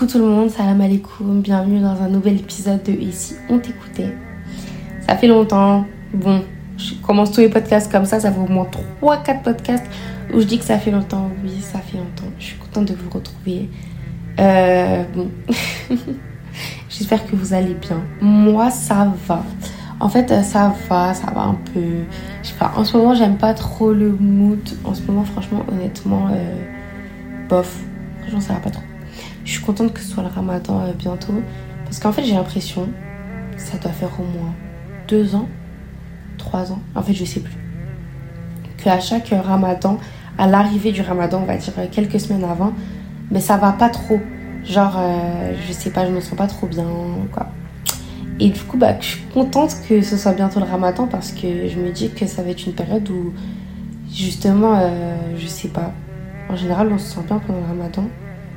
Coucou tout le monde, salam alaikum, bienvenue dans un nouvel épisode de Ici on t'écoutait. Ça fait longtemps, bon, je commence tous les podcasts comme ça, ça fait au moins 3-4 podcasts où je dis que ça fait longtemps. Oui, ça fait longtemps, je suis contente de vous retrouver. Euh, bon, j'espère que vous allez bien. Moi, ça va. En fait, euh, ça va, ça va un peu. Je sais pas, en ce moment, j'aime pas trop le mood. En ce moment, franchement, honnêtement, euh, bof. Franchement, ça va pas trop. Je suis contente que ce soit le ramadan euh, bientôt. Parce qu'en fait, j'ai l'impression, ça doit faire au moins deux ans, trois ans, en fait, je sais plus. Qu'à chaque ramadan, à l'arrivée du ramadan, on va dire quelques semaines avant, mais ça va pas trop. Genre, euh, je sais pas, je me sens pas trop bien, quoi. Et du coup, bah, je suis contente que ce soit bientôt le ramadan parce que je me dis que ça va être une période où, justement, euh, je sais pas, en général, on se sent bien pendant le ramadan.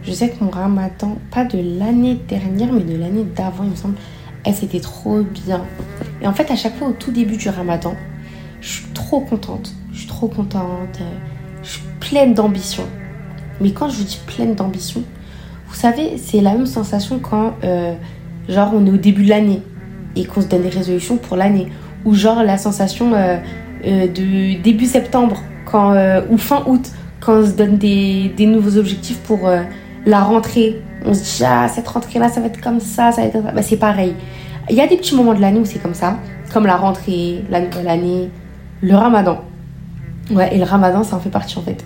Je sais que mon ramadan, pas de l'année dernière, mais de l'année d'avant, il me semble, elle c'était trop bien. Et en fait, à chaque fois, au tout début du ramadan, je suis trop contente. Je suis trop contente. Je suis pleine d'ambition. Mais quand je vous dis pleine d'ambition, vous savez, c'est la même sensation quand, euh, genre, on est au début de l'année et qu'on se donne des résolutions pour l'année. Ou genre la sensation euh, euh, de début septembre quand, ou fin août quand on se donne des, nouveaux objectifs pour la rentrée. On se dit, ah, cette rentrée-là, ça va être comme ça, ça va être comme ça. Bah, c'est pareil. Il y a des petits moments de l'année où c'est comme ça, comme la rentrée, la nouvelle année, le ramadan. Ouais, et le ramadan, ça en fait partie en fait.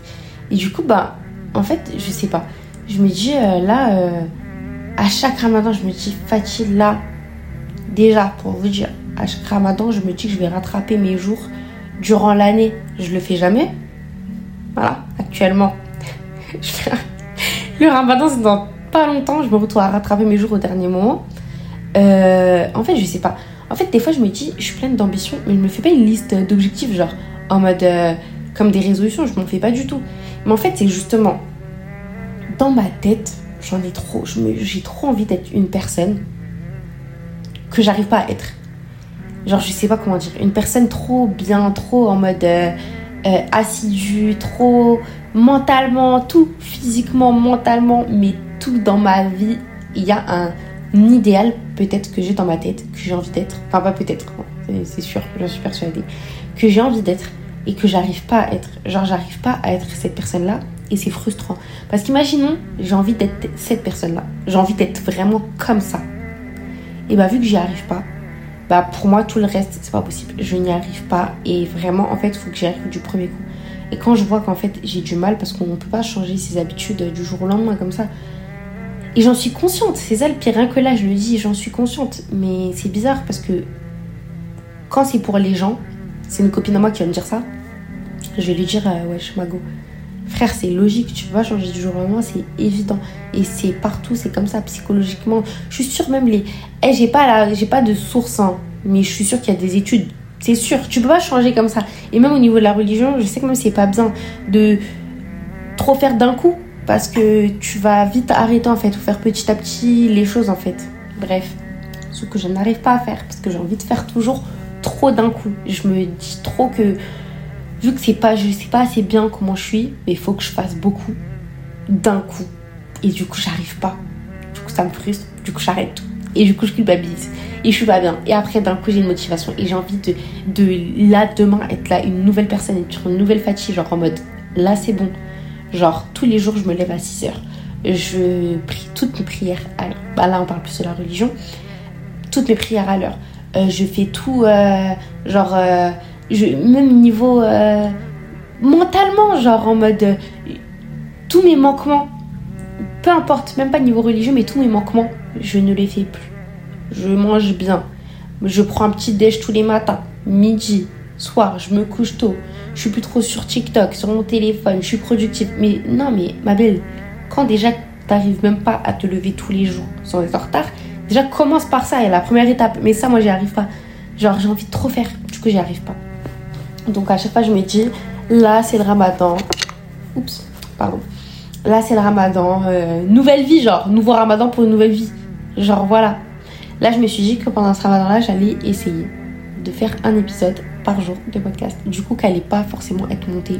Et du coup, bah, en fait, je sais pas. Je me dis, euh, là, euh, à chaque ramadan, je me dis, Fatih, là, déjà, pour vous dire, à chaque ramadan, je me dis que je vais rattraper mes jours durant l'année. Je le fais jamais. Voilà, actuellement. je fais- le ramadan, c'est dans pas longtemps, je me retrouve à rattraper mes jours au dernier moment. Euh, en fait, je sais pas. En fait, des fois, je me dis, je suis pleine d'ambition, mais je me fais pas une liste d'objectifs, genre en mode euh, comme des résolutions, je m'en fais pas du tout. Mais en fait, c'est justement dans ma tête, j'en ai trop, j'ai trop envie d'être une personne que j'arrive pas à être. Genre, je sais pas comment dire, une personne trop bien, trop en mode euh, euh, assidue, trop mentalement, tout physiquement, mentalement, mais tout dans ma vie, il y a un idéal peut-être que j'ai dans ma tête, que j'ai envie d'être. Enfin, pas peut-être, c'est- sûr, j'en suis persuadée. Que j'ai envie d'être et que j'arrive pas à être. Genre, j'arrive pas à être cette personne-là et c'est frustrant. Parce qu'imaginons, j'ai envie d'être cette personne-là. J'ai envie d'être vraiment comme ça. Et bah, vu que j'y arrive pas, bah, pour moi, tout le reste, c'est pas possible. Je n'y arrive pas et vraiment, en fait, il faut que j'y arrive du premier coup. Et quand je vois qu'en fait, j'ai du mal parce qu'on ne peut pas changer ses habitudes du jour au lendemain comme ça. Et j'en suis consciente, c'est ça le pire, rien que là, je le dis, j'en suis consciente. Mais c'est bizarre parce que quand c'est pour les gens, c'est une copine à moi qui va me dire ça. Je vais lui dire, euh, wesh, Mago, frère, c'est logique, tu pas changer du jour au lendemain, c'est évident. Et c'est partout, c'est comme ça, psychologiquement. Je suis sûre, même les. Eh, j'ai pas, la... j'ai pas de source, hein, mais je suis sûre qu'il y a des études. C'est sûr, tu peux pas changer comme ça. Et même au niveau de la religion, je sais que même c'est pas bien de trop faire d'un coup parce que tu vas vite arrêter en fait ou faire petit à petit les choses en fait. Bref, ce que je n'arrive pas à faire parce que j'ai envie de faire toujours trop d'un coup. Je me dis trop que vu que c'est pas je sais pas assez bien comment je suis, mais il faut que je fasse beaucoup d'un coup. Et du coup j'arrive pas. Du coup ça me frustre, du coup j'arrête. Tout et du coup je culpabilise. Et je suis pas bien. Et après d'un coup j'ai une motivation et j'ai envie de de là demain être là une nouvelle personne être une nouvelle fatigue genre en mode là c'est bon. Genre tous les jours je me lève à 6 heures. Je prie toutes mes prières à bah là on parle plus de la religion. Toutes mes prières à l'heure. Euh, je fais tout euh, genre euh, je, même niveau euh, mentalement genre en mode euh, tous mes manquements peu importe même pas niveau religieux mais tous mes manquements je ne les fais plus. Je mange bien. Je prends un petit déj tous les matins midi soir je me couche tôt. Je suis plus trop sur TikTok sur mon téléphone je suis productive. Mais non mais ma belle quand déjà t'arrives même pas à te lever tous les jours sans être en retard déjà commence par ça et la première étape. Mais ça moi j'y arrive pas. Genre j'ai envie de trop faire du coup j'y arrive pas donc à chaque fois je me dis là c'est le ramadan. Oups pardon. Là c'est le ramadan euh, nouvelle vie genre nouveau ramadan pour une nouvelle vie. Genre voilà. Là je me suis dit que pendant ce ramadan là j'allais essayer de faire un épisode par jour de podcast. Du coup qu'elle allait pas forcément être montée.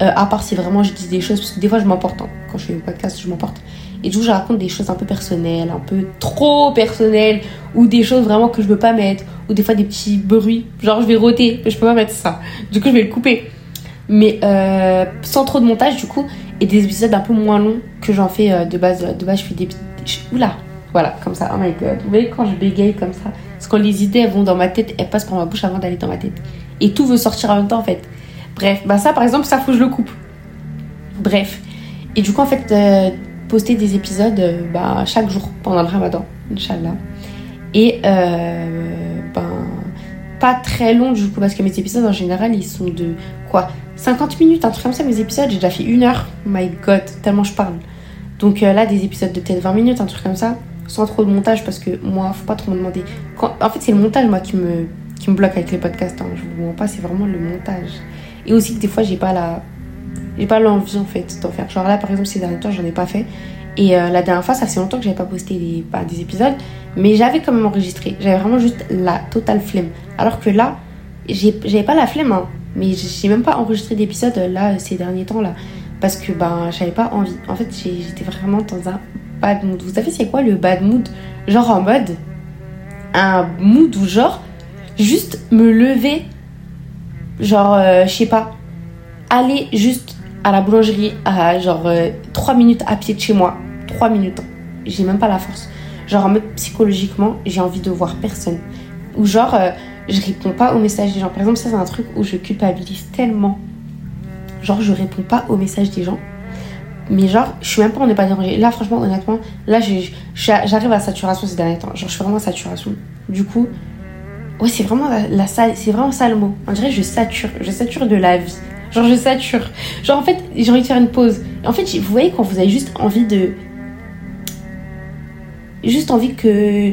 Euh, à part si vraiment je dis des choses parce que des fois je m'emporte hein. quand je fais un podcast je m'emporte Et du coup, je raconte des choses un peu personnelles, un peu trop personnelles, ou des choses vraiment que je veux pas mettre, ou des fois des petits bruits. Genre, je vais roter, mais je peux pas mettre ça. Du coup, je vais le couper. Mais euh, sans trop de montage, du coup, et des épisodes un peu moins longs que j'en fais euh, de base. De base, je fais des. Oula! Voilà, comme ça. Oh my god. Vous voyez, quand je bégaye comme ça, parce que les idées, elles vont dans ma tête, elles passent par ma bouche avant d'aller dans ma tête. Et tout veut sortir en même temps, en fait. Bref, bah ça, par exemple, ça, faut que je le coupe. Bref. Et du coup, en fait, euh, poster des épisodes euh, bah, chaque jour pendant le ramadan, Inch'Allah. Et euh, ben, pas très long du coup, parce que mes épisodes en général, ils sont de quoi 50 minutes, un truc comme ça, mes épisodes, j'ai déjà fait une heure. my god, tellement je parle. Donc là, des épisodes de peut-être 20 minutes, un truc comme ça, sans trop de montage, parce que moi, faut pas trop me demander. En fait, c'est le montage, moi, qui me, qui me bloque avec les podcasts. Hein. Je vous mens pas, c'est vraiment le montage. Et aussi que des fois, j'ai pas la j'ai pas l'envie en fait d'en faire. Genre là par exemple ces derniers temps j'en ai pas fait. Et euh, la dernière fois ça fait longtemps que j'avais pas posté des, bah, des épisodes. Mais j'avais quand même enregistré. J'avais vraiment juste la totale flemme. Alors que là j'avais pas la flemme hein, Mais j'ai même pas enregistré d'épisodes euh, là ces derniers temps là. Parce que ben j'avais pas envie. En fait j'étais vraiment dans un bad mood. Vous savez c'est quoi le bad mood? Genre en mode un mood où genre juste me lever genre euh, je sais pas aller juste à la boulangerie à genre 3 euh, minutes à pied de chez moi. 3 minutes. J'ai même pas la force. Genre en mode psychologiquement, j'ai envie de voir personne. Ou genre, euh, je réponds pas aux messages des gens. Par exemple, ça c'est un truc où je culpabilise tellement. Genre, je réponds pas aux messages des gens. Mais genre, je suis même pas, n'est pas dérangé. Là, franchement, honnêtement, là, j'arrive à saturation ces derniers temps. Genre, je suis vraiment à saturation. Du coup, ouais, c'est vraiment la, la c'est vraiment ça le mot. On dirait je sature. Je sature de la vie. Genre, je sature. Genre, en fait, j'ai envie de faire une pause. En fait, vous voyez, quand vous avez juste envie de. Juste envie que.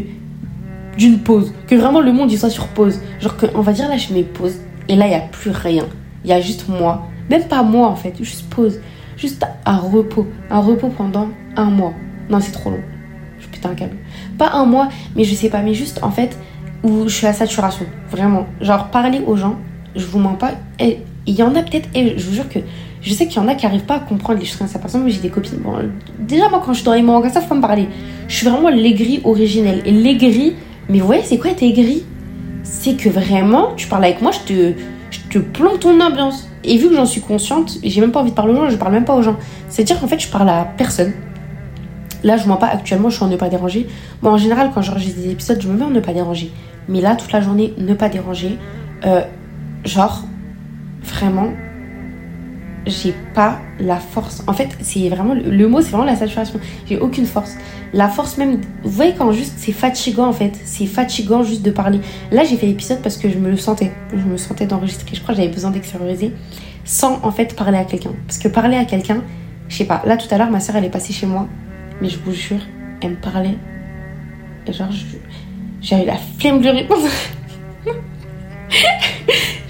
D'une pause. Que vraiment le monde il soit sur pause. Genre, que, on va dire là, je mets pause. Et là, il n'y a plus rien. Il y a juste moi. Même pas moi, en fait. Juste pause. Juste un repos. Un repos pendant un mois. Non, c'est trop long. Je un câble. Pas un mois, mais je sais pas. Mais juste, en fait, où je suis à saturation. Vraiment. Genre, parler aux gens, je vous mens pas. Il y en a peut-être, et je vous jure que je sais qu'il y en a qui n'arrivent pas à comprendre les choses comme ça. Par exemple, j'ai des copines. Bon, déjà, moi, quand je suis dans les moments comme ça, faut pas me parler. Je suis vraiment l'aigri originel. Et l'aigri, mais vous voyez, c'est quoi être aigri? C'est que vraiment, tu parles avec moi, je te, je te ton ambiance. Et vu que j'en suis consciente, j'ai même pas envie de parler aux gens, je parle même pas aux gens. C'est-à-dire qu'en fait, je parle à personne. Là, je ne mens pas actuellement, je suis en ne pas déranger. Moi, en général, quand j'enregistre des épisodes, je me mets en ne pas déranger. Mais là, toute la journée, ne pas déranger. Euh, genre, vraiment, j'ai pas la force. En fait, c'est vraiment le, mot, c'est vraiment la saturation. J'ai aucune force. La force même, vous voyez quand juste c'est fatigant en fait, c'est fatigant juste de parler. Là, j'ai fait l'épisode parce que je me sentais, je me sentais d'enregistrer. Je crois que j'avais besoin d'extérioriser sans en fait parler à quelqu'un. Parce que parler à quelqu'un, je sais pas. Là, tout à l'heure, ma soeur elle est passée chez moi, mais je vous jure, elle me parlait. Et genre, j'avais la flemme de répondre.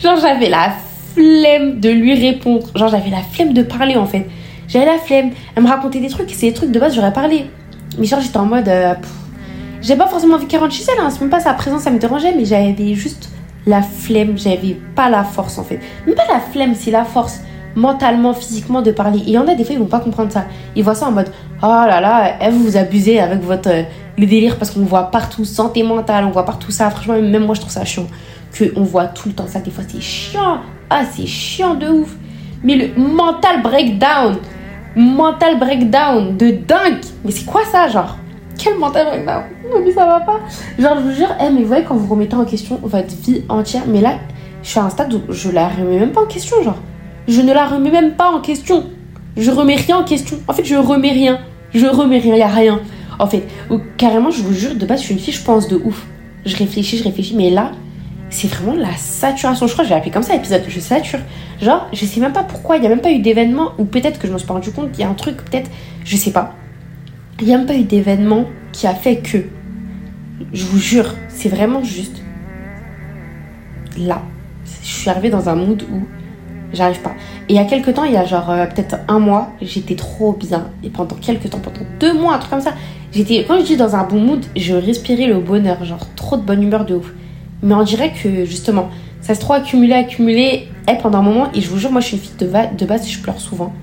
genre, j'avais la flemme de lui répondre. Genre, j'avais la flemme de parler en fait. J'avais la flemme. Elle me racontait des trucs, c'est des trucs de base, j'aurais parlé. Mais genre, j'étais en mode. Euh, j'avais pas forcément envie qu'elle rentre chez elle, hein. c'est même pas sa présence, ça me dérangeait, mais j'avais juste la flemme, j'avais pas la force en fait. Même pas la flemme, c'est la force mentalement, physiquement de parler. Et il y en a des fois, ils vont pas comprendre ça. Ils voient ça en mode Oh là là, elle vous abusez avec votre. Euh, le délire parce qu'on voit partout santé mentale, on voit partout ça. Franchement, même moi, je trouve ça chiant. Qu'on voit tout le temps ça, des fois, c'est chiant. Ah, c'est chiant de ouf. Mais le mental breakdown, mental breakdown de dingue. Mais c'est quoi ça, genre? Quel mental breakdown? Non, mais ça va pas. Genre, je vous jure, eh, mais vous voyez, quand vous remettez en question votre vie entière, mais là, je suis à un stade où je la remets même pas en question, genre. Je ne la remets même pas en question. Je remets rien en question. En fait, je remets rien. Je remets rien, il a rien. En fait, carrément, je vous jure, de base, je suis une fille, je pense de ouf. Je réfléchis, je réfléchis, mais là, c'est vraiment la saturation. Je crois que j'ai appelé comme ça l'épisode, je sature. Genre, je sais même pas pourquoi, il n'y a même pas eu d'événement, ou peut-être que je me suis pas rendu compte, il y a un truc, peut-être, je sais pas. Il n'y a même pas eu d'événement qui a fait que. Je vous jure, c'est vraiment juste. Là, je suis arrivée dans un mood où j'arrive pas. Et il y a quelques temps, il y a genre euh, peut-être un mois, j'étais trop bien. Et pendant quelques temps, pendant deux mois, un truc comme ça, j'étais, quand je dis dans un bon mood, je respirais le bonheur, genre trop de bonne humeur de ouf. Mais on dirait que justement, ça se trouve accumulé, accumulé, et pendant un moment, et je vous jure, moi je suis une fille de, de base, je pleure souvent.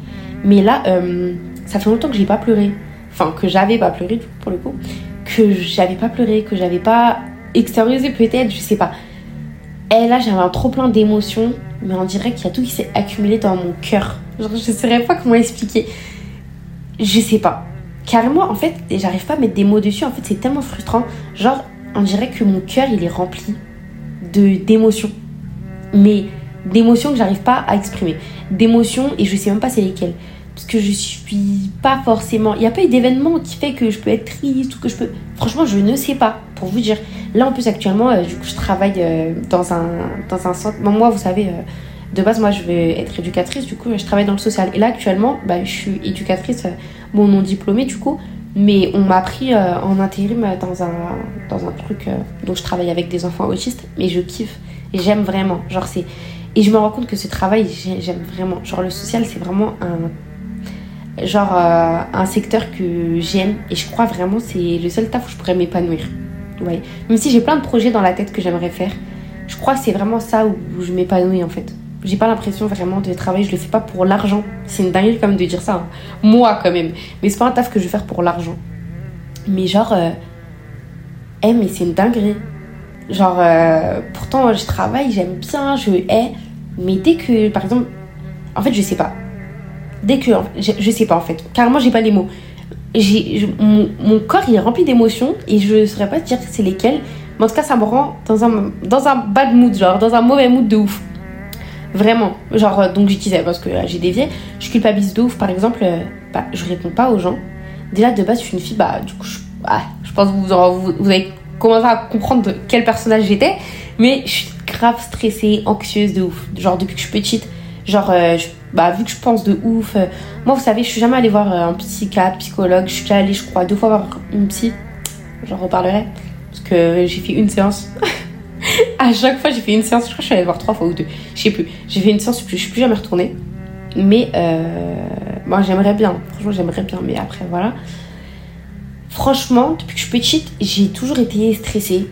Mais là, euh, ça fait longtemps que j'ai pas pleuré. enfin que j'avais pas pleuré pour le coup, que j'avais pas pleuré, que j'avais pas extériorisé peut-être, je sais pas. Et là j'avais un trop plein d'émotions, mais on dirait qu'il y a tout qui s'est accumulé dans mon cœur. Genre je saurais pas comment expliquer. Je sais pas. Carrément en fait, j'arrive pas à mettre des mots dessus, en fait c'est tellement frustrant. Genre on dirait que mon cœur il est rempli d'émotions. Mais d'émotions que j'arrive pas à exprimer. D'émotions et je sais même pas c'est lesquelles parce que je suis pas forcément. Il n'y a pas eu d'événement qui fait que je peux être triste ou que je peux. Franchement, je ne sais pas, pour vous dire. Là, en plus, actuellement, euh, du coup, je travaille euh, dans, un, dans un centre. moi, vous savez, euh, de base, moi, je vais être éducatrice, du coup, je travaille dans le social. Et là, actuellement, bah, je suis éducatrice, bon, non diplômée, du coup, mais on m'a pris en intérim dans un, dans un truc dont je travaille avec des enfants autistes, mais je kiffe. Et j'aime vraiment. Genre, c'est. Et je me rends compte que ce travail, j'aime vraiment. Genre, le social, c'est vraiment un genre euh, un secteur que j'aime et je crois vraiment c'est le seul taf où je pourrais m'épanouir. Ouais. Même si j'ai plein de projets dans la tête que j'aimerais faire, je crois que c'est vraiment ça où je m'épanouis en fait. J'ai pas l'impression vraiment de travailler, je le fais pas pour l'argent. C'est une dinguerie quand même de dire ça. Hein. Moi quand même. Mais c'est pas un taf que je vais faire pour l'argent. Mais genre, euh... Eh, mais c'est une dinguerie. Genre, euh, pourtant je travaille, j'aime bien, je hais. Mais dès que, par exemple, en fait, je sais pas dès que. Je, je, sais pas en fait. Carrément, j'ai pas les mots. J'ai, mon, corps il est rempli d'émotions et je saurais pas dire c'est lesquelles. Mais en tout cas, ça me rend dans un, dans un bad mood, genre dans un mauvais mood de ouf. Vraiment. Genre, euh, donc j'utilisais parce que j'ai dévié. Je culpabilise de ouf. Par exemple, euh, bah, je réponds pas aux gens. Déjà, de base, je suis une fille, bah, du coup, je, ah, je pense que vous, vous, vous avez commencé à comprendre de quel personnage j'étais. Mais je suis grave stressée, anxieuse de ouf. Genre, depuis que je suis petite, genre, euh, bah, vu que je pense de ouf. Euh, moi, vous savez, je suis jamais allée voir euh, un psychiatre, psychologue. Je suis déjà allée, je crois, deux fois voir une psy. J'en reparlerai. Parce que j'ai fait une séance. à chaque fois, j'ai fait une séance. Je crois que je suis allée voir trois fois ou deux. Je sais plus. J'ai fait une séance, je suis plus jamais retournée. Mais euh, moi, j'aimerais bien. Franchement, j'aimerais bien. Mais après, voilà. Franchement, depuis que je suis petite, j'ai toujours été stressée.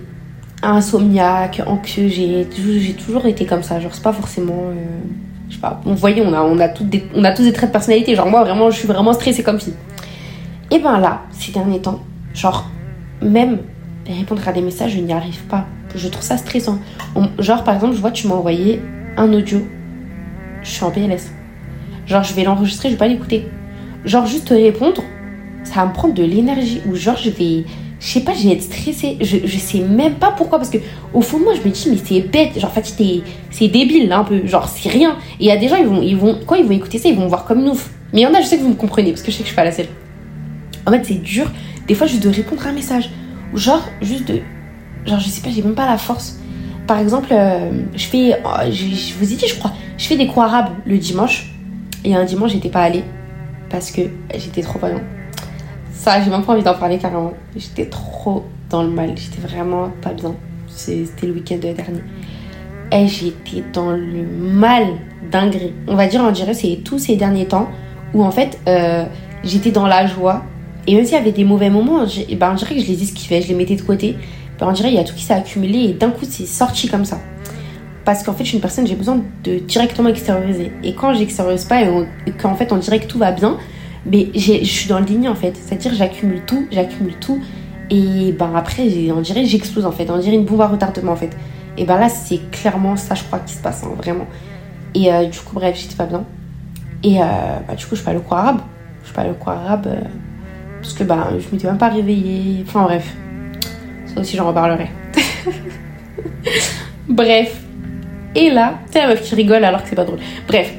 Insomniaque, anxieuse. J'ai toujours été comme ça. Genre, c'est pas forcément je sais pas, vous voyez, on a, on a tous des traits de personnalité. Genre, moi, vraiment, je suis vraiment stressée comme fille. Et ben là, ces derniers temps, genre, même répondre à des messages, je n'y arrive pas. Je trouve ça stressant. genre, par exemple, je vois, tu m'as envoyé un audio. Je suis en PLS. Genre, je vais l'enregistrer, je vais pas l'écouter. Genre, juste répondre, ça va me prendre de l'énergie. Ou genre, je vais je sais pas, je vais être stressée. Je, je sais même pas pourquoi. Parce que au fond de moi, je me dis, mais c'est bête. Genre, en fait, c'est débile, là, un peu. Genre, c'est rien. Et il y a des gens, ils vont, ils vont, quand ils vont écouter ça, ils vont voir comme une ouf. Mais il y en a, je sais que vous me comprenez, parce que je sais que je suis pas la seule. En fait, c'est dur, des fois, juste de répondre à un message. Ou genre, juste de. Genre, je sais pas, j'ai même pas la force. Par exemple, euh, je fais. Oh, je, vous ai dit, je crois, je fais des cours arabes le dimanche. Et un dimanche, j'étais pas allée. Parce que j'étais trop pas ça, j'ai même pas envie d'en parler carrément. J'étais trop dans le mal. J'étais vraiment pas bien. C'était le week-end dernier. Et j'étais dans le mal dinguerie. On va dire, on dirait, c'est tous ces derniers temps où en fait, euh, j'étais dans la joie. Et même s'il y avait des mauvais moments, ben, on dirait que je les esquivais, je les mettais de côté. Ben, on dirait qu'il y a tout qui s'est accumulé et d'un coup, c'est sorti comme ça. Parce qu'en fait, je suis une personne, j'ai besoin de directement extérioriser. Et quand j'extériorise pas et, et qu'en fait, on dirait que tout va bien, mais je suis dans le déni en fait. C'est-à-dire j'accumule tout, j'accumule tout. Et ben après, on dirait j'explose en fait. On dirait une bombe à retardement en fait. Et ben là, c'est clairement ça, je crois, qui se passe, hein, vraiment. Et euh, du coup, bref, j'étais pas bien. Et euh, bah, du coup, je fais le cours arabe. Je fais le cours arabe. Euh, parce que ben, je m'étais même pas réveillée. Enfin bref. Aussi, j'en reparlerai. bref. Et là, c'est la meuf qui rigole alors que c'est pas drôle. Bref.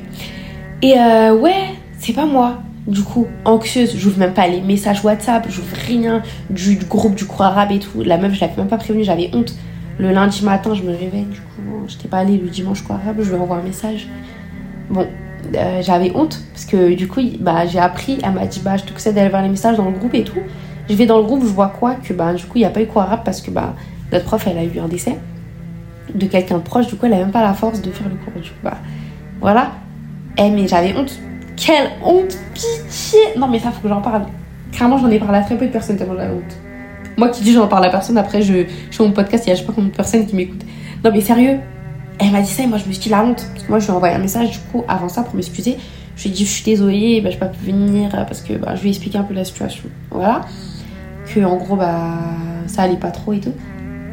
Et ouais, c'est pas moi du coup, anxieuse, j'ouvre même pas les messages WhatsApp, j'ouvre rien du, groupe du cours arabe et tout. La meuf, je l'avais même pas prévenue, j'avais honte. Le lundi matin, je me réveille, du coup, j'étais pas allée le dimanche cours arabe, je lui envoie un message. Bon, euh, j'avais honte parce que du coup, bah, j'ai appris, elle m'a dit, bah, je te conseille d'aller voir les messages dans le groupe et tout. Je vais dans le groupe, je vois quoi Que bah, du coup, il n'y a pas eu cours arabe parce que bah, notre prof, elle a eu un décès de quelqu'un proche, du coup, elle a même pas la force de faire le cours. Du coup, bah, voilà. Eh, mais j'avais honte quelle honte, pitié. Non, mais ça, faut que j'en parle. Clairement, j'en ai parlé à très peu de personnes tellement j'avais honte. Moi qui dis j'en parle à personne, après je, je fais mon podcast, il y a je sais pas combien de personnes qui m'écoutent. Non, mais sérieux, elle m'a dit ça et moi je me suis dit la honte. Parce que moi je lui ai envoyé un message du coup avant ça pour m'excuser. Je lui ai dit, je suis désolée, bah, je peux pas venir parce que bah, je lui ai expliqué un peu la situation. Voilà. Que en gros, bah, ça allait pas trop et tout.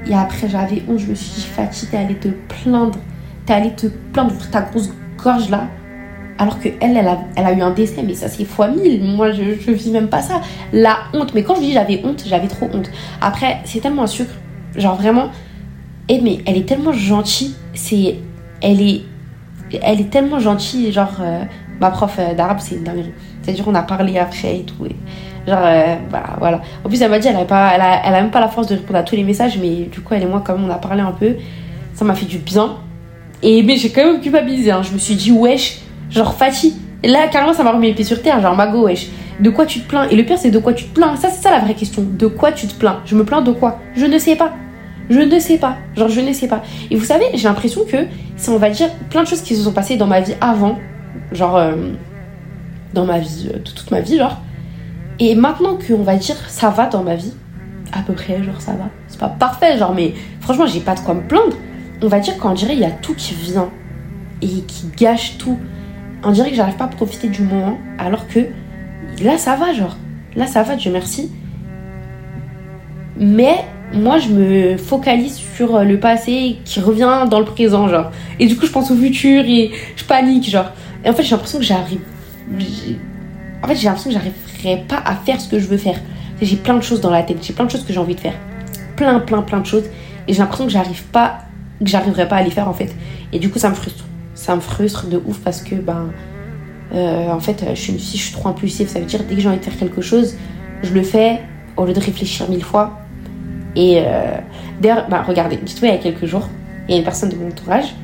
Et après, j'avais honte, je me suis dit, Fatih, t'es allée te plaindre. T'es allée te plaindre pour ta grosse gorge là. Alors que elle, elle a, elle a eu un décès, mais ça c'est fois mille. Moi, je, je vis même pas ça. La honte. Mais quand je dis j'avais honte, j'avais trop honte. Après, c'est tellement un sucre. Genre vraiment. Et mais elle est tellement gentille. C'est. Elle est. Elle est tellement gentille. Genre, euh, ma prof d'arabe, c'est une dinguerie. C'est-à-dire, on a parlé après et tout. Et genre, euh, bah, voilà. En plus, elle m'a dit, elle a, pas, elle, a, elle a même pas la force de répondre à tous les messages. Mais du coup, elle et moi, quand même, on a parlé un peu. Ça m'a fait du bien. Et mais j'ai quand même culpabilisé. Hein. Je me suis dit, wesh, genre Fatih. Là, carrément, ça m'a remis les pieds sur terre. Genre, Mago, wesh. De quoi tu te plains? Et le pire, c'est de quoi tu te plains? Ça, c'est ça la vraie question. De quoi tu te plains? Je me plains de quoi? Je ne sais pas. Je ne sais pas. Genre, je ne sais pas. Et vous savez, j'ai l'impression que c'est, on va dire, plein de choses qui se sont passées dans ma vie avant. Genre, euh, dans ma vie, euh, toute ma vie, genre. Et maintenant qu'on va dire, ça va dans ma vie. À peu près, genre, ça va. C'est pas parfait, genre, mais franchement, j'ai pas de quoi me plaindre on va dire qu'on dirait il y a tout qui vient et qui gâche tout. On dirait que j'arrive pas à profiter du moment alors que là ça va genre. Là ça va, Dieu merci. Mais moi je me focalise sur le passé qui revient dans le présent genre. Et du coup je pense au futur et je panique genre. Et en fait j'ai l'impression que j'arrive... En fait j'ai l'impression que j'arriverai pas à faire ce que je veux faire. J'ai plein de choses dans la tête, j'ai plein de choses que j'ai envie de faire. Plein, plein, plein de choses. Et j'ai l'impression que j'arrive pas que j'arriverai pas à les faire en fait. Et du coup, ça me frustre. Ça me frustre de ouf parce que, ben, euh, en fait, je suis fille, je suis trop impulsive. Ça veut dire, dès que j'ai envie de faire quelque chose, je le fais au lieu de réfléchir mille fois. Et euh, d'ailleurs, ben, regardez, dites-moi, il y a quelques jours, il y a une personne de mon entourage,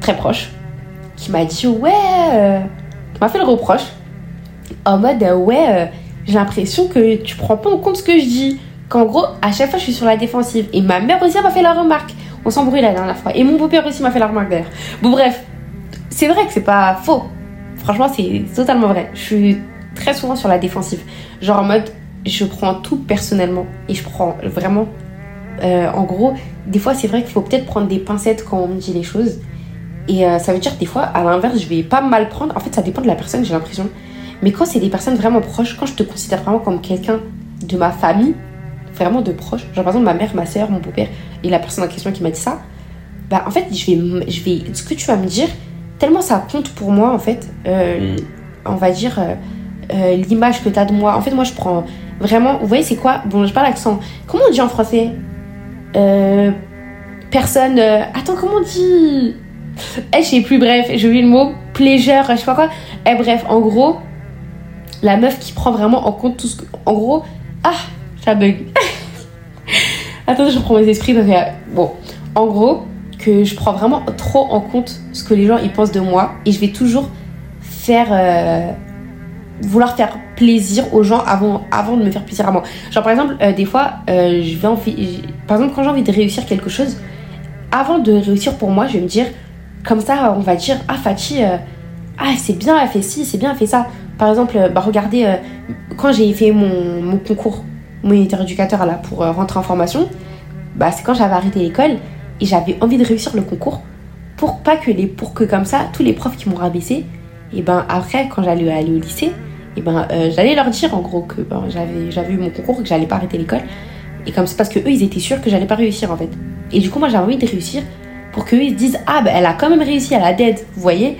très proche, qui m'a dit, ouais, euh, m'a fait le reproche, en mode, ouais, j'ai l'impression que tu prends pas en compte ce que je dis qu'en gros, à chaque fois, je suis sur la défensive. Et ma mère aussi m'a fait la remarque. On s'embrouille la dernière fois. Et mon beau-père aussi m'a fait la remarque d'ailleurs. Bon, bref, c'est vrai que c'est pas faux. Franchement, c'est totalement vrai. Je suis très souvent sur la défensive. Genre en mode, je prends tout personnellement. Et je prends vraiment. Euh, en gros, des fois, c'est vrai qu'il faut peut-être prendre des pincettes quand on me dit les choses. Et euh, ça veut dire que des fois, à l'inverse, je vais pas mal prendre. En fait, ça dépend de la personne, j'ai l'impression. Mais quand c'est des personnes vraiment proches, quand je te considère vraiment comme quelqu'un de ma famille, vraiment de proches, genre par exemple ma mère, ma soeur, mon beau-père et la personne en question qui m'a dit ça, bah en fait, je vais, je vais, ce que tu vas me dire, tellement ça compte pour moi en fait, euh, on va dire euh, l'image que tu as de moi. En fait, moi je prends vraiment, vous voyez, c'est quoi? Bon, je parle l'accent. Comment on dit en français? Personne. attends, comment on dit? Je sais plus, bref, j'ai oublié le mot. Pleasure, je sais pas quoi. Eh, bref, en gros, la meuf qui prend vraiment en compte tout ce que. En gros, ah, ça bug. Attends, je reprends mes esprits. Donc, bon, en gros, que je prends vraiment trop en compte ce que les gens ils pensent de moi et je vais toujours faire euh, vouloir faire plaisir aux gens avant, avant de me faire plaisir à moi. Genre par exemple, euh, des fois, euh, je vais envie, par exemple quand j'ai envie de réussir quelque chose, avant de réussir pour moi, je vais me dire comme ça, on va dire ah Fatih, ah c'est bien, elle fait ci, c'est bien, elle fait ça. Par exemple, bah regardez, quand j'ai fait mon, mon concours mon éducateur là pour euh, rentrer en formation, bah, c'est quand j'avais arrêté l'école et j'avais envie de réussir le concours pour pas que les pour que comme ça tous les profs qui m'ont rabaissé et ben après quand j'allais aller au lycée et ben euh, j'allais leur dire en gros que ben, j'avais j'avais eu mon concours et que j'allais pas arrêter l'école et comme c'est parce que eux ils étaient sûrs que j'allais pas réussir en fait et du coup moi j'avais envie de réussir pour qu'eux ils se disent ah ben elle a quand même réussi elle a dead vous voyez?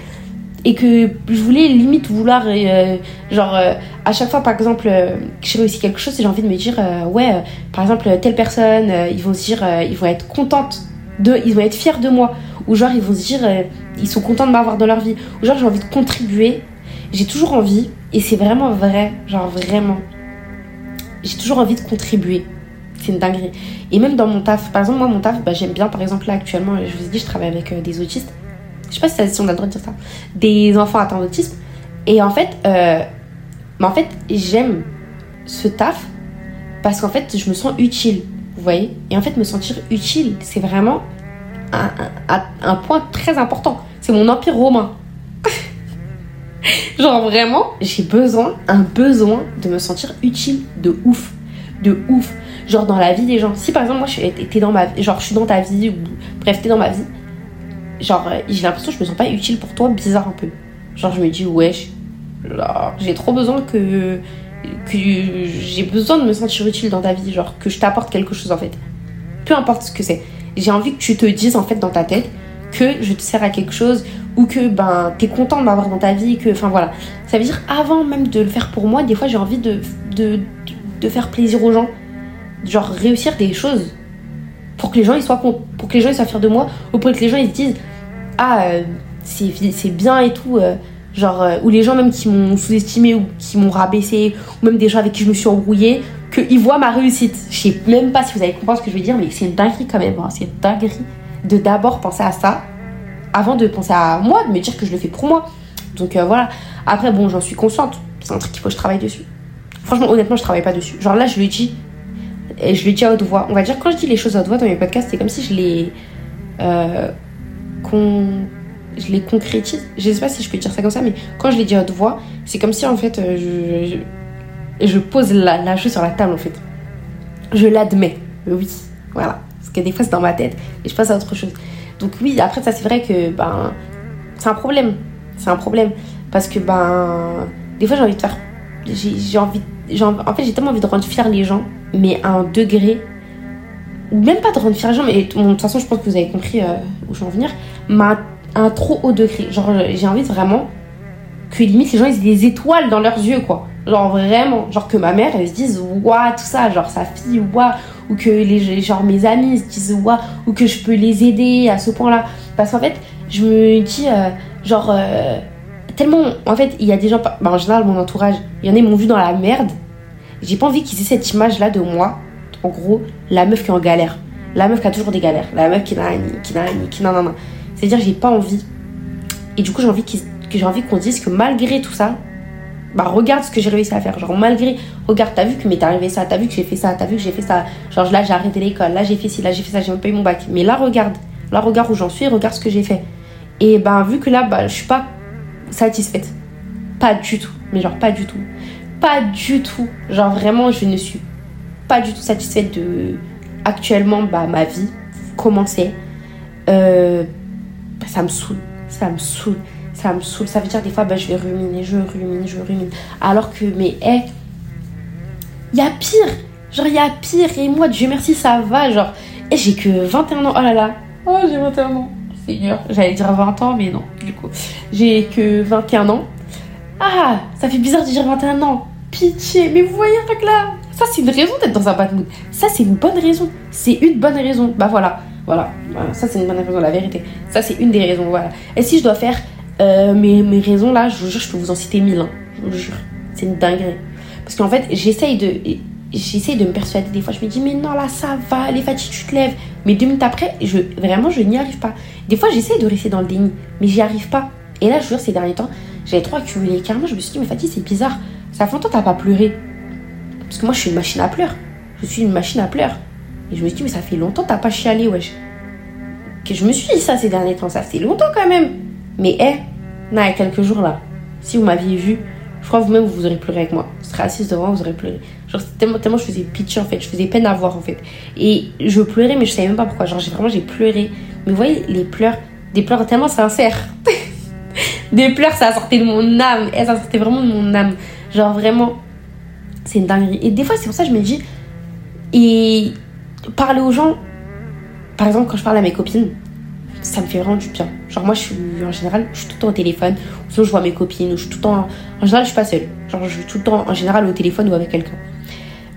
Et que je voulais limite vouloir euh, genre euh, à chaque fois par exemple euh, que j'ai réussi quelque chose j'ai envie de me dire ouais par exemple telle personne ils vont se dire ils vont être contentes de ils vont être fiers de moi. Ou genre ils vont se dire ils sont contents de m'avoir dans leur vie. Ou genre j'ai envie de contribuer. J'ai toujours envie et c'est vraiment vrai genre vraiment j'ai toujours envie de contribuer c'est une dinguerie et même dans mon taf par exemple moi mon taf bah, j'aime bien par exemple là actuellement je vous ai dit je travaille avec des autistes je sais pas si, on a le droit de dire ça, des enfants atteints d'autisme. Et en fait, euh, en fait, j'aime ce taf parce qu'en fait, je me sens utile, vous voyez. Et en fait, me sentir utile, c'est vraiment un, un, point très important. C'est mon empire romain. Genre vraiment, j'ai besoin, un besoin de me sentir utile de ouf. De ouf. Genre dans la vie des gens. Si par exemple, moi, suis, dans ma, genre, je suis dans ta vie, ou bref, t'es dans ma vie, genre, euh, j'ai l'impression que je me sens pas utile pour toi, bizarre un peu. Genre, je me dis, wesh, j'ai trop besoin que. que j'ai besoin de me sentir utile dans ta vie, genre, que je t'apporte quelque chose en fait. Peu importe ce que c'est. J'ai envie que tu te dises en fait dans ta tête que je te sers à quelque chose ou que ben t'es content de m'avoir dans ta vie que enfin voilà ça veut dire avant même de le faire pour moi des fois j'ai envie de, de, de faire plaisir aux gens genre réussir des choses pour que les gens ils soient pour que les gens ils soient fiers de moi ou pour que les gens ils se disent ah euh, c'est bien et tout euh, genre euh, ou les gens même qui m'ont sous-estimé ou qui m'ont rabaissé ou même des gens avec qui je me suis embrouillée qu'ils voient ma réussite. Je sais même pas si vous avez compris ce que je veux dire mais c'est une dinguerie quand même hein. c'est une dinguerie de d'abord penser à ça avant de penser à moi de me dire que je le fais pour moi. Donc voilà. Après bon j'en suis consciente. C'est un truc qu'il faut que je travaille dessus. Franchement honnêtement je travaille pas dessus. Genre là je le dis et je le dis à haute voix on va dire quand je dis les choses à haute voix dans mes podcasts c'est comme si je les euh, je les concrétise. Je sais pas si je peux dire ça comme ça, mais quand je les dis à haute voix, c'est comme si en fait euh, je, je, pose la, chose sur la table en fait. Je l'admets, oui, voilà. Parce que des fois c'est dans ma tête et je passe à autre chose. Donc oui, après ça c'est vrai que ben c'est un problème, c'est un problème parce que ben des fois j'ai envie de faire, j'ai envie, en fait j'ai tellement envie de rendre fier les gens, mais à un degré même pas de rendre fier les gens, mais de toute façon, je pense que vous avez compris euh, où je veux en venir, mais un trop haut degré. Genre, j'ai envie vraiment que limite les gens ils aient des étoiles dans leurs yeux, quoi. Genre vraiment, genre que ma mère elle se dise waouh, tout ça, genre sa fille, waouh, ou que les, genre mes amis se disent waouh, ou que je peux les aider à ce point-là. Parce qu'en fait, je me dis, euh, genre, euh, tellement, en fait, il y a des gens, bah, en général, mon entourage, il y en a, ils m'ont vu dans la merde. J'ai pas envie qu'ils aient cette image-là de moi, en gros, la meuf qui est en galère. La meuf qui a toujours des galères. La meuf qui n'a qui n'a qui n'a C'est-à-dire, j'ai pas envie. Et du coup, j'ai envie que j'ai envie qu'on dise que malgré tout ça, bah regarde ce que j'ai réussi à faire. Genre, malgré, regarde, t'as vu que m'est arrivé ça, t'as vu que j'ai fait ça, t'as vu que j'ai fait ça. Genre, là, j'ai arrêté l'école, là, j'ai fait ci, là, j'ai fait ça, j'ai même pas eu mon bac. Mais là, regarde. Là, regarde où j'en suis, regarde ce que j'ai fait. Et ben, vu que là, bah, je suis pas satisfaite. Pas du tout. Mais genre, pas du tout. Pas du tout. Genre, vraiment, je ne suis pas du tout satisfaite de actuellement bah, ma vie, comment c'est. Euh, ça me saoule, ça me saoule, ça me saoule. Ça veut dire des fois, bah, je vais ruminer, je rumine, je rumine. Alors que, mais, hé, il y a pire. Genre, il y a pire. Et moi, Dieu merci, ça va. Genre, et j'ai que 21 ans. Oh là là. Oh, j'ai 21 ans. Seigneur. J'allais dire 20 ans, mais non, du coup. J'ai que 21 ans. Ah, ça fait bizarre de dire 21 ans. Pitié. Mais vous voyez, là, ça, c'est une raison d'être dans un bad mood. Ça, c'est une bonne raison. C'est une bonne raison. Bah voilà. Voilà. Ça, c'est une bonne raison, la vérité. Ça, c'est une des raisons. Voilà. Et si je dois faire euh, mes, mes, raisons là, je vous jure, je peux vous en citer mille. Hein. Je vous jure. C'est une dinguerie. Parce qu'en fait, j'essaye de. J'essaye de me persuader des fois. Je me dis, mais non, là, ça va, les fatigues, tu te lèves. Mais deux minutes après, je, vraiment, je n'y arrive pas. Des fois, j'essaye de rester dans le déni, mais j'y arrive pas. Et là, je vous jure, ces derniers temps, j'avais trop accumulé. Carrément, je me suis dit, mais Fatih, c'est bizarre. Ça fait longtemps que t'as pas pleuré. Parce que moi, je suis une machine à pleurs. Je suis une machine à pleurs. Et je me suis dit, mais ça fait longtemps que t'as pas chialé, wesh. Que je me suis dit ça ces derniers temps. Ça fait longtemps quand même. Mais, hé, il y a quelques jours là, si vous m'aviez vu, je crois vous-même vous aurez pleuré avec moi. Vous serez assise devant, vous aurez pleuré. Genre, tellement, je faisais pitié en fait. Je faisais peine à voir en fait. Et je pleurais, mais je savais même pas pourquoi. Genre, vraiment, j'ai pleuré. Mais vous voyez, les pleurs, des pleurs tellement sincères. des pleurs, ça sortait de mon âme. Et ça sortait vraiment de mon âme. Genre, vraiment, c'est une dinguerie. Et des fois, c'est pour ça que je me dis. Et parler aux gens, par exemple, quand je parle à mes copines, ça me fait vraiment du bien. Genre, moi, je suis en général, je suis tout le temps au téléphone. Ou sinon, je vois mes copines, ou je suis tout le temps. En général, je suis pas seule. Genre, je suis tout le temps, en général, au téléphone ou avec quelqu'un.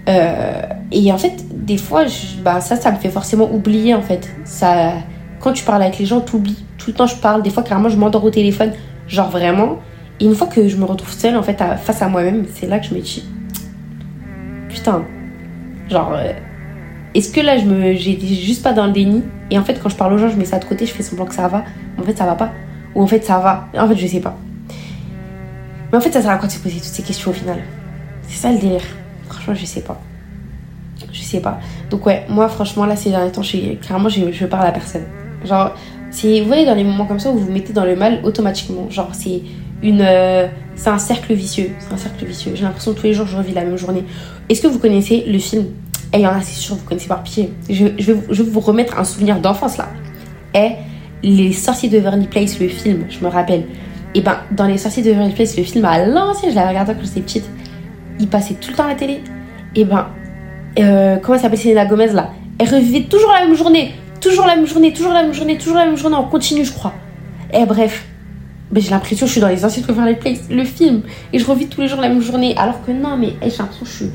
Euh, et en fait, des fois, bah, ça, ça me fait forcément oublier, en fait. Ça, quand tu parles avec les gens, tu oublies. Tout le temps, je parle. Des fois, carrément, je m'endors au téléphone. Genre, vraiment. Et une fois que je me retrouve seule, en fait, face à moi-même, c'est là que je me dis putain, genre, euh, est-ce que là, je me, j'étais juste pas dans le déni? Et en fait, quand je parle aux gens, je mets ça de côté, je fais semblant que ça va. En fait, ça va pas. Ou en fait, ça va. En fait, je sais pas. Mais en fait, ça sert à quoi de se poser toutes ces questions au final? C'est ça le délire. Franchement, je sais pas. Je sais pas. Donc, ouais, moi, franchement, là, ces derniers temps, je, je, je parle à personne. Genre, c'est, vous voyez, dans les moments comme ça où vous vous mettez dans le mal automatiquement. Genre, c'est une. Euh, c'est un cercle vicieux. C'est un cercle vicieux. J'ai l'impression que tous les jours, je revis la même journée. Est-ce que vous connaissez le film? Et il y en a, c'est sûr, vous connaissez par pied. Je, je, vais, je, vais, vous remettre un souvenir d'enfance là. Et Les Sorciers de Verny Place, le film, je me rappelle. Et ben, dans Les Sorciers de Waverly Place, le film à l'ancien, je l'avais regardé quand j'étais petite, il passait tout le temps à la télé. Et ben, euh, comment elle s'appelle Selena Gomez là? Elle revivait toujours la même journée, toujours la même journée, toujours la même journée, toujours la même journée, en continu, je crois. Et bref, ben, j'ai l'impression que je suis dans Les Waverly Place, le film, et je revis tous les jours la même journée. Alors que non, mais j'ai l'impression que je suis.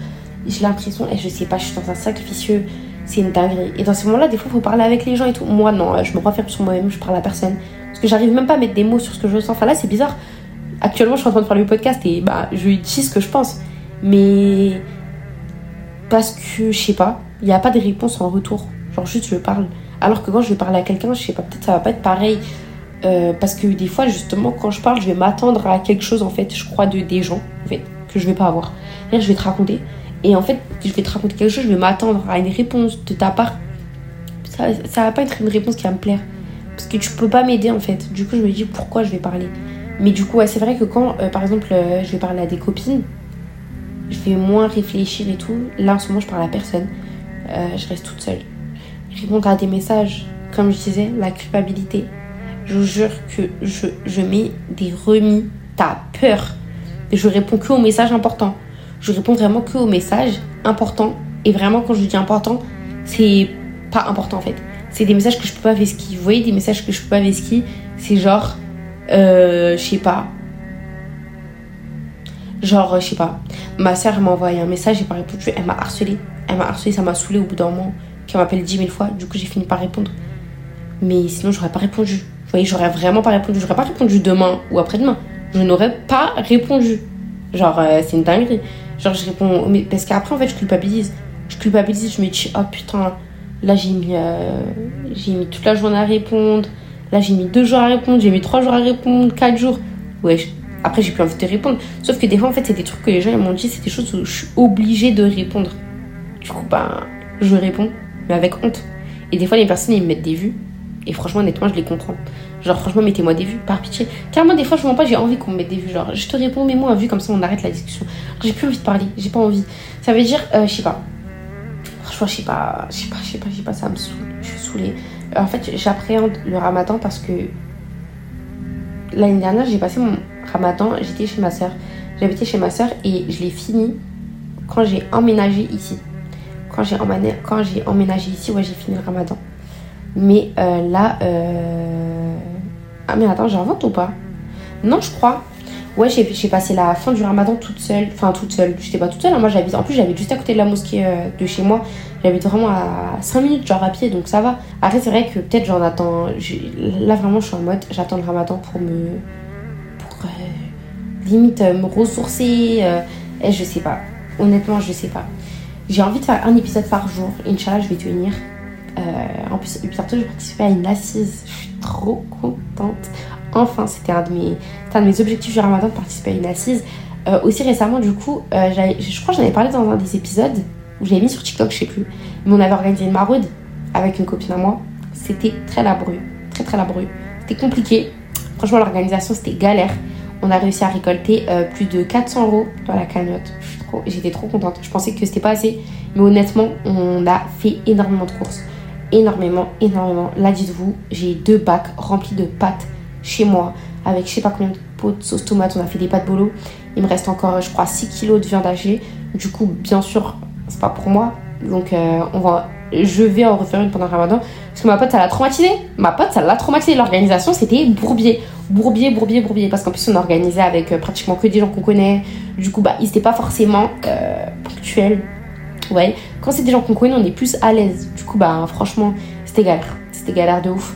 J'ai l'impression, et je sais pas, je suis dans un cercle vicieux c'est une dinguerie. Et dans ces moments-là, des fois, il faut parler avec les gens et tout. Moi, non, je me referme sur moi-même, je parle à personne. Parce que j'arrive même pas à mettre des mots sur ce que je ressens. Enfin là, c'est bizarre. Actuellement, je suis en train de faire le podcast et bah, je dis ce que je pense. Mais parce que, je sais pas, il n'y a pas de réponse en retour. Genre, juste, je parle. Alors que quand je vais parler à quelqu'un, je sais pas, peut-être ça va pas être pareil. Euh, parce que des fois, justement, quand je parle, je vais m'attendre à quelque chose, en fait, je crois, de des gens, en fait, que je vais pas avoir. Là, je vais te raconter. Et en fait, je vais te raconter quelque chose, je vais m'attendre à une réponse de ta part. Ça, ça va pas être une réponse qui va me plaire. Parce que tu peux pas m'aider en fait. Du coup, je me dis pourquoi je vais parler? Mais du coup, c'est vrai que quand, euh, par exemple, euh, je vais parler à des copines, je vais moins réfléchir et tout. Là, en ce moment, je parle à personne. Je reste toute seule. Répondre à des messages, comme je disais, la culpabilité. Je vous jure que je, je mets des remis. T'as peur. Et je réponds que aux messages importants je réponds vraiment que aux messages importants. Et vraiment, quand je dis important, c'est pas important en fait. C'est des messages que je peux pas vesquiller. Vous voyez, des messages que je peux pas vesquiller, c'est genre, euh, je sais pas. Genre, je sais pas. Ma soeur m'a envoyé un message, j'ai pas répondu. Elle m'a harcelé. Elle m'a harcelé, ça m'a saoulé au bout d'un moment. Qu'elle m'appelle 10 000 fois. Du coup, j'ai fini par répondre. Mais sinon, j'aurais pas répondu. Vous voyez, j'aurais vraiment pas répondu. J'aurais pas répondu demain ou après-demain. Je n'aurais pas répondu. Genre, euh, c'est une dinguerie. Genre, je réponds. Parce qu'après, en fait, je culpabilise. Je culpabilise, je me dis, oh putain, là, j'ai mis, euh, j'ai mis toute la journée à répondre. Là, j'ai mis deux jours à répondre. J'ai mis trois jours à répondre, quatre jours. Ouais, après, j'ai plus envie de répondre. Sauf que des fois, en fait, c'est des trucs que les gens m'ont dit, c'est des choses où je suis obligée de répondre. Du coup, ben, je réponds, mais avec honte. Et des fois, les personnes, ils me mettent des vues. Et franchement, honnêtement, je les comprends. Genre, franchement, mettez-moi des vues, par pitié. Car moi, des fois, je vois pas, j'ai envie qu'on me mette des vues. Genre, je te réponds, mets-moi un vue, comme ça, on arrête la discussion. J'ai plus envie de parler, j'ai pas envie. Ça veut dire, euh, je sais pas. Franchement, je sais pas, je sais pas, je sais pas, je sais pas, ça me. Je suis saoulée. En fait, j'appréhende le ramadan parce que l'année dernière, j'ai passé mon ramadan, j'étais chez ma soeur. J'habitais chez ma soeur et je l'ai fini quand j'ai emménagé ici. Quand j'ai emménagé, ici, ouais, j'ai fini le ramadan. Mais euh, là, euh... ah mais attends, j'invente ou pas? Non, je crois. Ouais, j'ai passé la fin du ramadan toute seule. Enfin, toute seule. J'étais pas toute seule. Hein. Moi, j'habite. En plus, j'habite juste à côté de la mosquée euh, de chez moi. J'habite vraiment à 5 minutes, genre à pied, donc ça va. Après, c'est vrai que peut-être j'en attends. Là, vraiment, je suis en mode j'attends le ramadan pour me. pour limite me ressourcer. et je sais pas. Honnêtement, je sais pas. J'ai envie de faire un épisode par jour. Inch'Allah, je vais tenir. Euh, en plus, bientôt, je vais participer à une assise. Je suis trop contente. Enfin, c'était un, de mes, un de mes objectifs du ramadan de participer à une assise. Euh, aussi récemment, du coup, euh, je crois que j'en avais parlé dans un des épisodes où j'avais mis sur TikTok, je sais plus. Mais on avait organisé une maraude avec une copine à moi. C'était très laborieux. Très, très laborieux. C'était compliqué. Franchement, l'organisation, c'était galère. On a réussi à récolter plus de 400 euros dans la cagnotte. Trop, trop contente. Je pensais que c'était pas assez. Mais honnêtement, on a fait énormément de courses énormément, énormément. Là, dites-vous, j'ai deux bacs remplis de pâtes chez moi avec je sais pas combien de pots de sauce tomate. On a fait des pâtes bolo. Il me reste encore, je crois, 6 kilos de viande hachée. Du coup, bien sûr, c'est pas pour moi. Donc, euh, on va, je vais en refaire une pendant le ramadan. Parce que ma pote, ça l'a traumatisé. Ma pote, ça l'a traumatisé. L'organisation, c'était bourbier. Bourbier, bourbier, bourbier. Parce qu'en plus, on organisait avec euh, pratiquement que des gens qu'on connaît. Du coup, bah, ils étaient pas forcément euh, ponctuels Ouais, quand c'est des gens qu'on connaît, on est plus à l'aise. Du coup, bah franchement, c'était galère. C'était galère de ouf.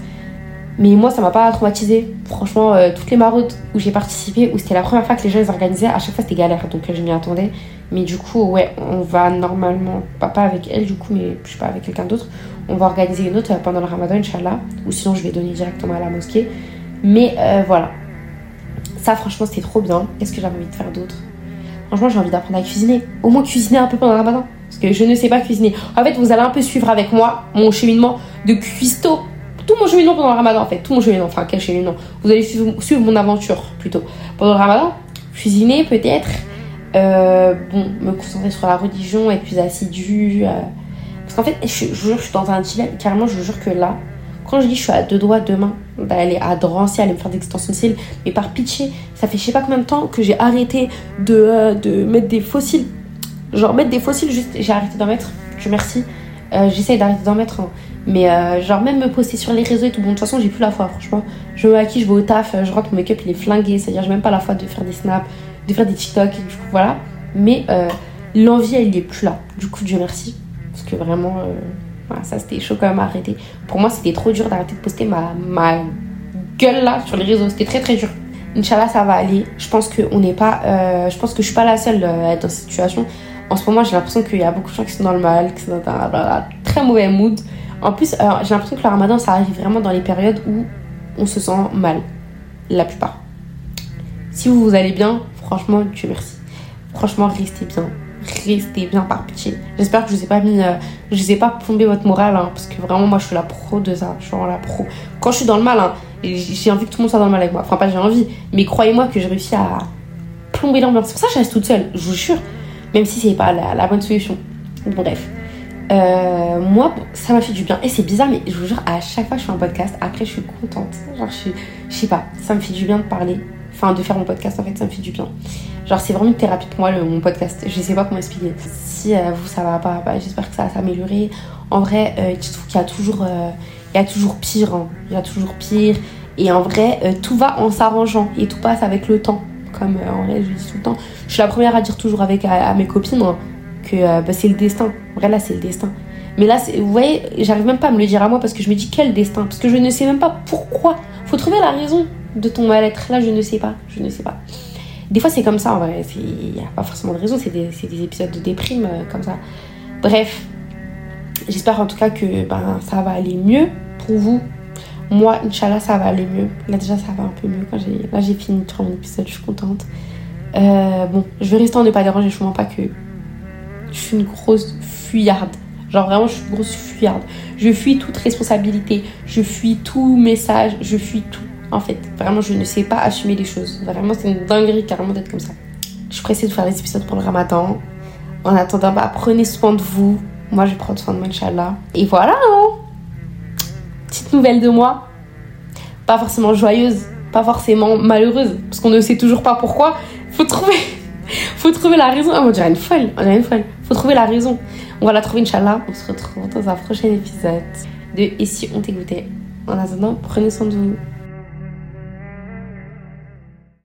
Mais moi, ça m'a pas traumatisé. Franchement, euh, toutes les maraudes où j'ai participé, où c'était la première fois que les gens les organisaient, à chaque fois c'était galère. Donc je m'y attendais. Mais du coup, ouais, on va normalement, pas, pas avec elle du coup, mais je sais pas, avec quelqu'un d'autre. On va organiser une autre pendant le ramadan, Inch'Allah. Ou sinon, je vais donner directement à la mosquée. Mais voilà. Ça, franchement, c'était trop bien. Qu'est-ce que j'avais envie de faire d'autre? Franchement, j'ai envie d'apprendre à cuisiner. Au moins cuisiner un peu pendant le ramadan. Parce que je ne sais pas cuisiner. En fait, vous allez un peu suivre avec moi mon cheminement de cuistot. Tout mon cheminement pendant le ramadan, en fait. Tout mon cheminement. Enfin, quel cheminement? Vous allez suivre, mon aventure, plutôt. Pendant le ramadan, cuisiner peut-être. Euh, bon, me concentrer sur la religion, être plus assidu. Euh. Parce qu'en fait, je, je, jure, je suis dans un dilemme. Carrément, je jure que là, Quand je dis je suis à deux doigts demain d'aller à Drancy, aller me faire des extensions de cils, mais par pitié, ça fait je sais pas combien de temps que j'ai arrêté de, euh, de mettre des fossiles. Genre mettre des fossiles, juste j'ai arrêté d'en mettre. Je merci. Euh, J'essaye d'arrêter d'en mettre. hein. Mais euh, genre même me poster sur les réseaux et tout. Bon, de toute façon, j'ai plus la foi, franchement. Je me maquille, je vais au taf, je rentre, mon make-up il est flingué. C'est-à-dire, j'ai même pas la foi de faire des snaps, de faire des TikTok, du coup, voilà. Mais l'envie, elle y est plus là. Du coup, Dieu merci. Parce que vraiment, ça c'était chaud quand même à arrêter. Pour moi, c'était trop dur d'arrêter de poster ma, gueule là sur les réseaux. C'était très très dur. Inch'Allah, ça va aller. Je pense que on n'est pas. euh, je pense que je suis pas la seule euh, à être dans cette situation. En ce moment, j'ai l'impression qu'il y a beaucoup de gens qui sont dans le mal, qui sont dans un très mauvais mood. En plus, euh, j'ai l'impression que le ramadan, ça arrive vraiment dans les périodes où on se sent mal. La plupart. Si vous, vous allez bien, franchement, Dieu merci. Franchement, restez bien. Restez bien par pitié. J'espère que je vous ai pas mis. euh, je vous ai pas plombé votre morale, hein, parce que vraiment, moi, je suis la pro de ça. Je suis vraiment la pro. Quand je suis dans le mal, hein, j'ai envie que tout le monde soit dans le mal avec moi. Enfin, pas j'ai envie, mais croyez-moi que j'ai réussi à plomber l'ambiance. C'est pour ça que je reste toute seule, je vous jure. Même si c'est pas la, la bonne solution. Bon, bref. Euh, moi, ça m'a fait du bien. Et c'est bizarre, mais je vous jure, à chaque fois que je fais un podcast, après, je suis contente. Genre, je suis. Je sais pas, ça me fait du bien de parler. Enfin, de faire mon podcast, en fait, ça me fait du bien. Genre, c'est vraiment une thérapie pour moi, mon podcast. Je sais pas comment expliquer. Si euh, vous, ça va pas, bah, j'espère que ça va s'améliorer. En vrai, euh, je trouve qu'il y a toujours. euh, il y a toujours pire. hein. Il y a toujours pire. Et en vrai, euh, tout va en s'arrangeant. Et tout passe avec le temps. Comme euh, en vrai, je le dis tout le temps. Je suis la première à dire toujours avec à, mes copines hein, que euh, bah, c'est le destin. En vrai, là, c'est le destin. Mais là, vous voyez, j'arrive même pas à me le dire à moi parce que je me dis quel destin? Parce que je ne sais même pas pourquoi. Faut trouver la raison de ton mal-être. Là, je ne sais pas. Je ne sais pas. Des fois, c'est comme ça en vrai. Il n'y a pas forcément de raison. C'est des, des épisodes de déprime euh, comme ça. Bref, j'espère en tout cas que ben, ça va aller mieux pour vous. Moi, Inch'Allah, ça va aller mieux. Là, déjà, ça va un peu mieux. Quand. Là, j'ai fini de mon épisode, je suis contente. Euh, bon, je vais rester en ne pas déranger. Je ne pas que je suis une grosse fuyarde. Genre, vraiment, je suis une grosse fuyarde. Je fuis toute responsabilité. Je fuis tout message. Je fuis tout. En fait, vraiment, je ne sais pas assumer les choses. Vraiment, c'est une dinguerie carrément d'être comme ça. Je suis pressée de faire les épisodes pour le ramadan. En attendant, bah, prenez soin de vous. Moi, je vais prendre soin de moi, Inch'Allah. Et voilà, hein. Petite nouvelle de moi. Pas forcément joyeuse, pas forcément malheureuse, parce qu'on ne sait toujours pas pourquoi. Faut trouver, faut trouver la raison. Ah, on dirait une folle, on dirait une folle. Faut trouver la raison. On va la trouver, Inch'Allah. On se retrouve dans un prochain épisode de Et si on t'écoutait En attendant, prenez soin de vous.